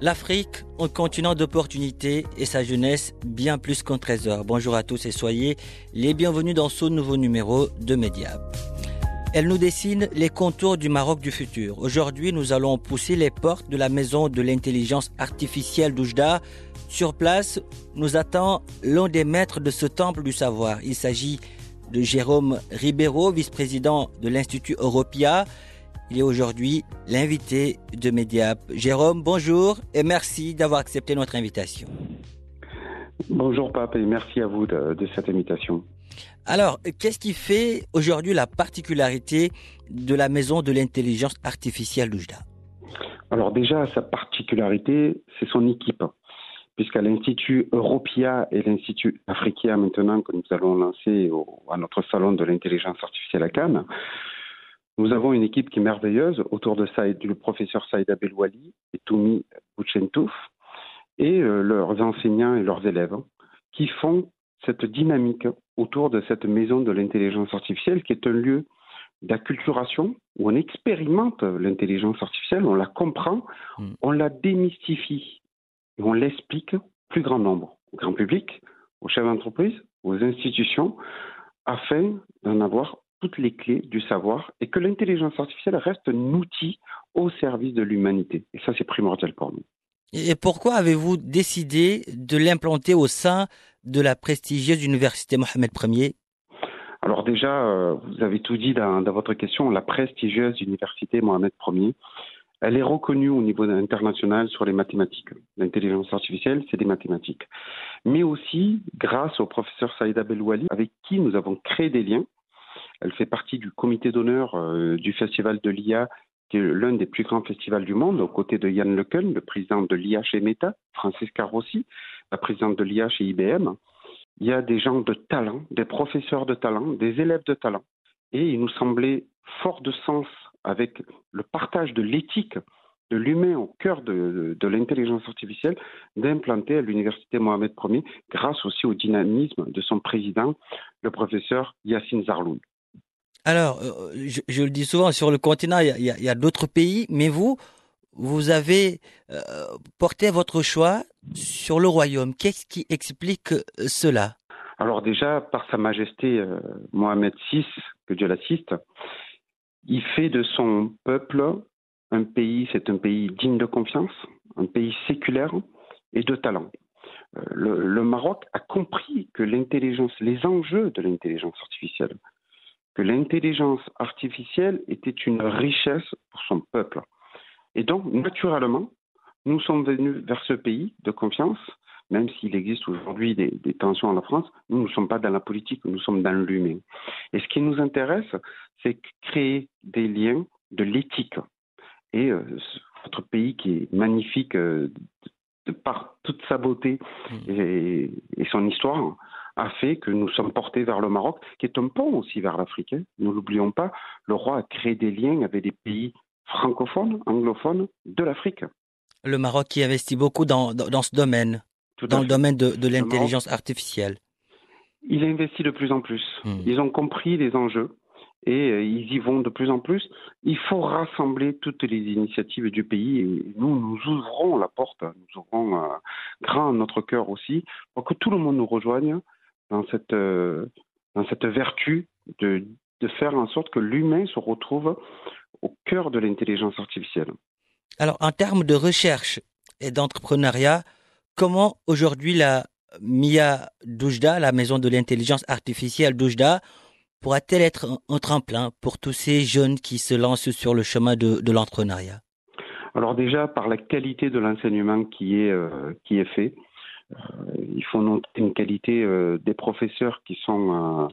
L'Afrique, un continent d'opportunités et sa jeunesse bien plus qu'un trésor. Bonjour à tous et soyez les bienvenus dans ce nouveau numéro de Mediap. Elle nous dessine les contours du Maroc du futur. Aujourd'hui, nous allons pousser les portes de la maison de l'intelligence artificielle d'Oujda. Sur place, nous attend l'un des maîtres de ce temple du savoir. Il s'agit de Jérôme Ribeiro, vice-président de l'Institut Europia. Il est aujourd'hui l'invité de Mediap. Jérôme, bonjour et merci d'avoir accepté notre invitation. Bonjour Pape et merci à vous de, de cette invitation. Alors, qu'est-ce qui fait aujourd'hui la particularité de la maison de l'intelligence artificielle d'Oujda? Alors déjà, sa particularité, c'est son équipe. Puisqu'à l'Institut Europia et l'Institut Africa maintenant que nous allons lancer au, à notre salon de l'intelligence artificielle à Cannes, nous avons une équipe qui est merveilleuse autour de Saïd, du professeur Saïd Abelwali et Toumi Bouchentouf et euh, leurs enseignants et leurs élèves qui font cette dynamique autour de cette maison de l'intelligence artificielle qui est un lieu d'acculturation où on expérimente l'intelligence artificielle, on la comprend, mm. on la démystifie et on l'explique plus grand nombre, au grand public, aux chefs d'entreprise, aux institutions, afin d'en avoir toutes les clés du savoir et que l'intelligence artificielle reste un outil au service de l'humanité. Et ça, c'est primordial pour nous. Et pourquoi avez-vous décidé de l'implanter au sein de la prestigieuse université Mohamed Ier? Alors déjà, euh, vous avez tout dit dans, dans, votre question, la prestigieuse université Mohamed Ier, elle est reconnue au niveau international sur les mathématiques. L'intelligence artificielle, c'est des mathématiques. Mais aussi grâce au professeur Saïd Abelwali, avec qui nous avons créé des liens. Elle fait partie du comité d'honneur euh, du Festival de l'IA qui est l'un des plus grands festivals du monde, aux côtés de Yann LeCun, le président de l'IA chez Meta, Francesca Rossi, la présidente de l'IA chez IBM. Il y a des gens de talent, des professeurs de talent, des élèves de talent. Et il nous semblait fort de sens avec le partage de l'éthique de l'humain au cœur de, l'intelligence artificielle, d'implanter à l'université Mohamed Ier, grâce aussi au dynamisme de son président, le professeur Yassine Zarloul. Alors, je, je, le dis souvent, sur le continent, il y a, d'autres pays, mais vous, vous avez euh, porté votre choix sur le royaume. Qu'est-ce qui explique cela? Alors déjà, par Sa Majesté euh, Mohamed VI, que Dieu l'assiste, il fait de son peuple un pays, c'est un pays digne de confiance, un pays séculaire et de talent. Euh, le, le Maroc a compris que l'intelligence, les enjeux de l'intelligence artificielle, que l'intelligence artificielle était une richesse pour son peuple. Et donc, naturellement, nous sommes venus vers ce pays de confiance, même s'il existe aujourd'hui des, des, tensions en la France, nous ne sommes pas dans la politique, nous sommes dans l'humain. Et ce qui nous intéresse, c'est créer des liens de l'éthique. Et euh, votre pays qui est magnifique euh, de par toute sa beauté et, et son histoire, a fait que nous sommes portés vers le Maroc, qui est un pont aussi vers l'Afrique. Hein. Ne l'oublions pas, le roi a créé des liens avec des pays francophones, anglophones de l'Afrique. Le Maroc qui investit beaucoup dans, dans, dans ce domaine, Tout dans le domaine de, de l'intelligence artificielle. Il investit de plus en plus. Mmh. Ils ont compris les enjeux et euh, ils y vont de plus en plus. Il faut rassembler toutes les initiatives du pays et nous, nous ouvrons la porte, nous ouvrons euh, grand notre cœur aussi pour que tout le monde nous rejoigne dans cette, euh, dans cette vertu de, de faire en sorte que l'humain se retrouve au cœur de l'intelligence artificielle. Alors, en termes de recherche et d'entrepreneuriat, comment aujourd'hui la Mia Doujda, la maison de l'intelligence artificielle Doujda, pourra-t-elle être un, tremplin pour tous ces jeunes qui se lancent sur le chemin de, l'entrepreneuriat? Alors déjà, par la qualité de l'enseignement qui est, euh, qui est fait, il faut noter une qualité euh, des professeurs qui sont,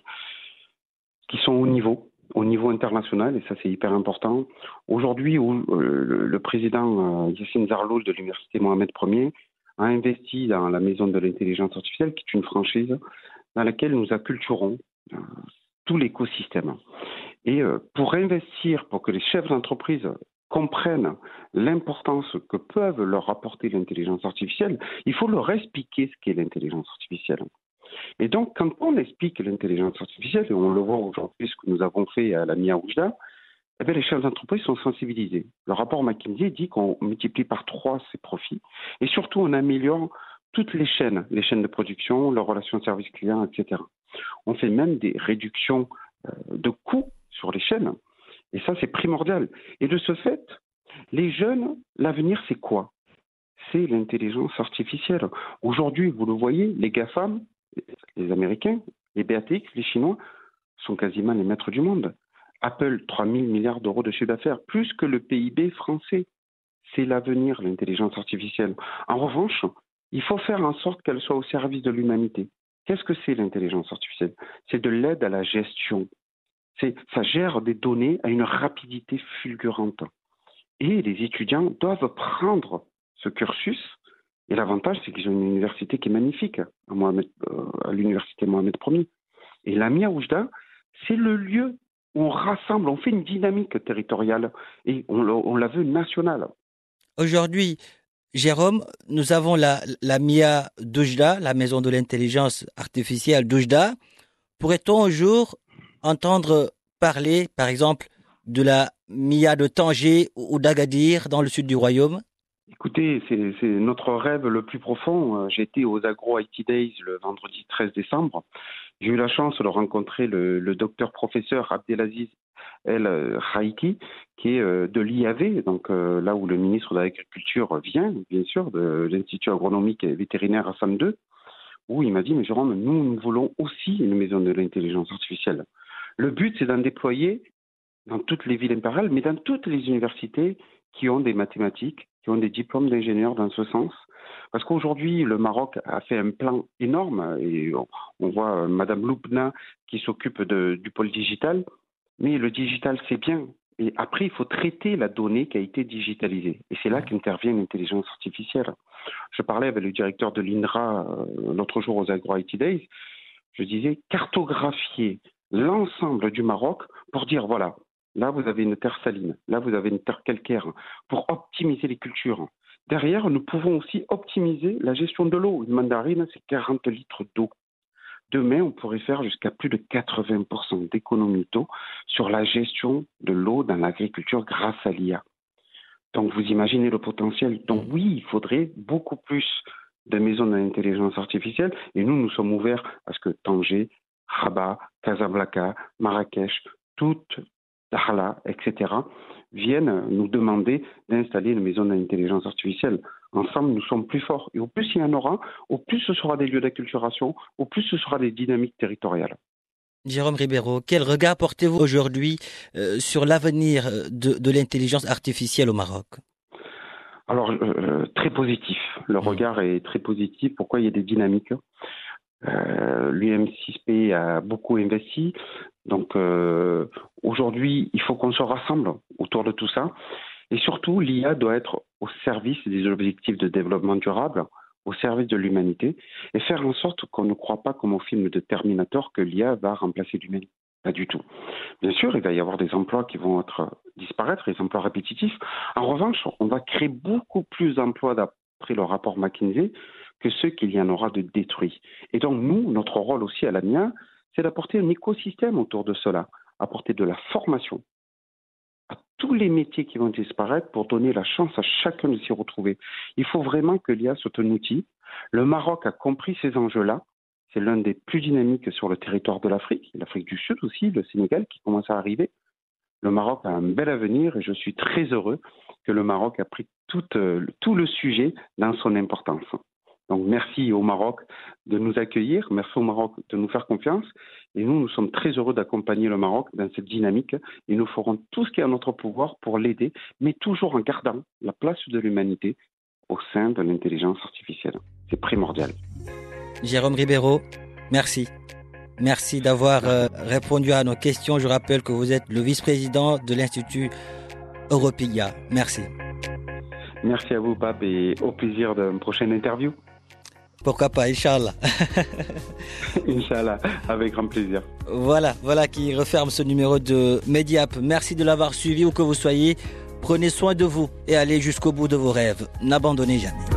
qui sont au niveau, au niveau international, et ça c'est hyper important. Aujourd'hui, le, président Yassine Zarloul de l'Université Mohamed Ier a investi dans la Maison de l'intelligence artificielle, qui est une franchise dans laquelle nous acculturons euh, tout l'écosystème. Et euh, pour investir, pour que les chefs d'entreprise comprennent l'importance que peuvent leur apporter l'intelligence artificielle, il faut leur expliquer ce qu'est l'intelligence artificielle. Et donc, quand on explique l'intelligence artificielle, et on le voit aujourd'hui, ce que nous avons fait à la MIA Oujda, eh les chefs d'entreprise sont sensibilisés. Le rapport McKinsey dit qu'on multiplie par trois ses profits et surtout on améliore toutes les chaînes, les chaînes de production, leurs relations service client, etc. On fait même des réductions euh, de coûts sur les chaînes et ça c'est primordial. Et de ce fait, les jeunes, l'avenir c'est quoi? C'est l'intelligence artificielle. Aujourd'hui, vous le voyez, les GAFAM, les Américains, les BATX, les Chinois sont quasiment les maîtres du monde. Apple, 3 000 milliards d'euros de chiffre d'affaires, plus que le PIB français. C'est l'avenir, l'intelligence artificielle. En revanche, il faut faire en sorte qu'elle soit au service de l'humanité. Qu'est-ce que c'est l'intelligence artificielle? C'est de l'aide à la gestion. Ça gère des données à une rapidité fulgurante. Et les étudiants doivent prendre ce cursus. Et l'avantage, c'est qu'ils ont une université qui est magnifique, à, euh, l'université Mohamed Ier. Et la Mia Oujda, c'est le lieu on rassemble, on fait une dynamique territoriale et on, la veut nationale. Aujourd'hui, Jérôme, nous avons la, la MIA Doujda, la maison de l'intelligence artificielle Doujda. Pourrait-on un jour entendre parler, par exemple, de la MIA de Tanger ou d'Agadir dans le sud du royaume? Écoutez, c'est notre rêve le plus profond. J'étais aux Agro IT Days le vendredi 13 décembre j'ai eu la chance de rencontrer le, docteur professeur Abdelaziz El Haïki, qui est euh, de l'IAV, donc euh, là où le ministre de l'Agriculture vient, bien sûr, de l'Institut agronomique et vétérinaire à 2, où il m'a dit, mais Jérôme, nous, nous voulons aussi une maison de l'intelligence artificielle. Le but, c'est d'en déployer dans toutes les villes impériales, mais dans toutes les universités qui ont des mathématiques, qui ont des diplômes d'ingénieurs dans ce sens, parce qu'aujourd'hui, le Maroc a fait un plan énorme et on, voit euh, Madame Loubna qui s'occupe du pôle digital, mais le digital, c'est bien. Et après, il faut traiter la donnée qui a été digitalisée. Et c'est là qu'intervient l'intelligence artificielle. Je parlais avec le directeur de l'INRA euh, l'autre jour aux Agro IT Days. Je disais cartographier l'ensemble du Maroc pour dire voilà, là vous avez une terre saline, là vous avez une terre calcaire, pour optimiser les cultures. Derrière, nous pouvons aussi optimiser la gestion de l'eau. Une mandarine, c'est 40 litres d'eau. Demain, on pourrait faire jusqu'à plus de 80% d'économie d'eau sur la gestion de l'eau dans l'agriculture grâce à l'IA. Donc, vous imaginez le potentiel. Donc, oui, il faudrait beaucoup plus de maisons d'intelligence artificielle. Et nous, nous sommes ouverts à ce que Tanger, Rabat, Casablanca, Marrakech, toutes, Dakhla, etc., viennent nous demander d'installer une maison d'intelligence artificielle. Ensemble, nous sommes plus forts. Et au plus il y en aura, au plus ce sera des lieux d'acculturation, au plus ce sera des dynamiques territoriales. Jérôme Ribeiro, quel regard portez-vous aujourd'hui euh, sur l'avenir euh, de, l'intelligence artificielle au Maroc? Alors, euh, très positif. Le mmh. regard est très positif. Pourquoi il y a des dynamiques? Euh, L'UM6P a beaucoup investi. Donc euh, aujourd'hui, il faut qu'on se rassemble autour de tout ça. Et surtout, l'IA doit être au service des objectifs de développement durable, au service de l'humanité, et faire en sorte qu'on ne croit pas comme au film de Terminator que l'IA va remplacer l'humanité. Pas du tout. Bien sûr, il va y avoir des emplois qui vont disparaître, des emplois répétitifs. En revanche, on va créer beaucoup plus d'emplois d'après le rapport McKinsey que ceux qu'il y en aura de détruits. Et donc, nous, notre rôle aussi à la l'AMIA, c'est d'apporter un écosystème autour de cela, apporter de la formation à tous les métiers qui vont disparaître pour donner la chance à chacun de s'y retrouver. Il faut vraiment que l'IA soit un outil. Le Maroc a compris ces enjeux-là. C'est l'un des plus dynamiques sur le territoire de l'Afrique, l'Afrique du Sud aussi, le Sénégal qui commence à arriver. Le Maroc a un bel avenir et je suis très heureux que le Maroc a pris euh, tout le sujet dans son importance. Donc merci au Maroc de nous accueillir, merci au Maroc de nous faire confiance. Et nous, nous sommes très heureux d'accompagner le Maroc dans cette dynamique et nous ferons tout ce qui est à notre pouvoir pour l'aider, mais toujours en gardant la place de l'humanité au sein de l'intelligence artificielle. C'est primordial. Jérôme Ribeiro, merci. Merci d'avoir euh, répondu à nos questions. Je rappelle que vous êtes le vice-président de l'Institut Europia. Merci. Merci à vous, Pape, et au plaisir d'une prochaine interview. Pourquoi pas, Inch'Allah. Inch'Allah, avec grand plaisir. Voilà, voilà qui referme ce numéro de Mediap. Merci de l'avoir suivi où que vous soyez. Prenez soin de vous et allez jusqu'au bout de vos rêves. N'abandonnez jamais.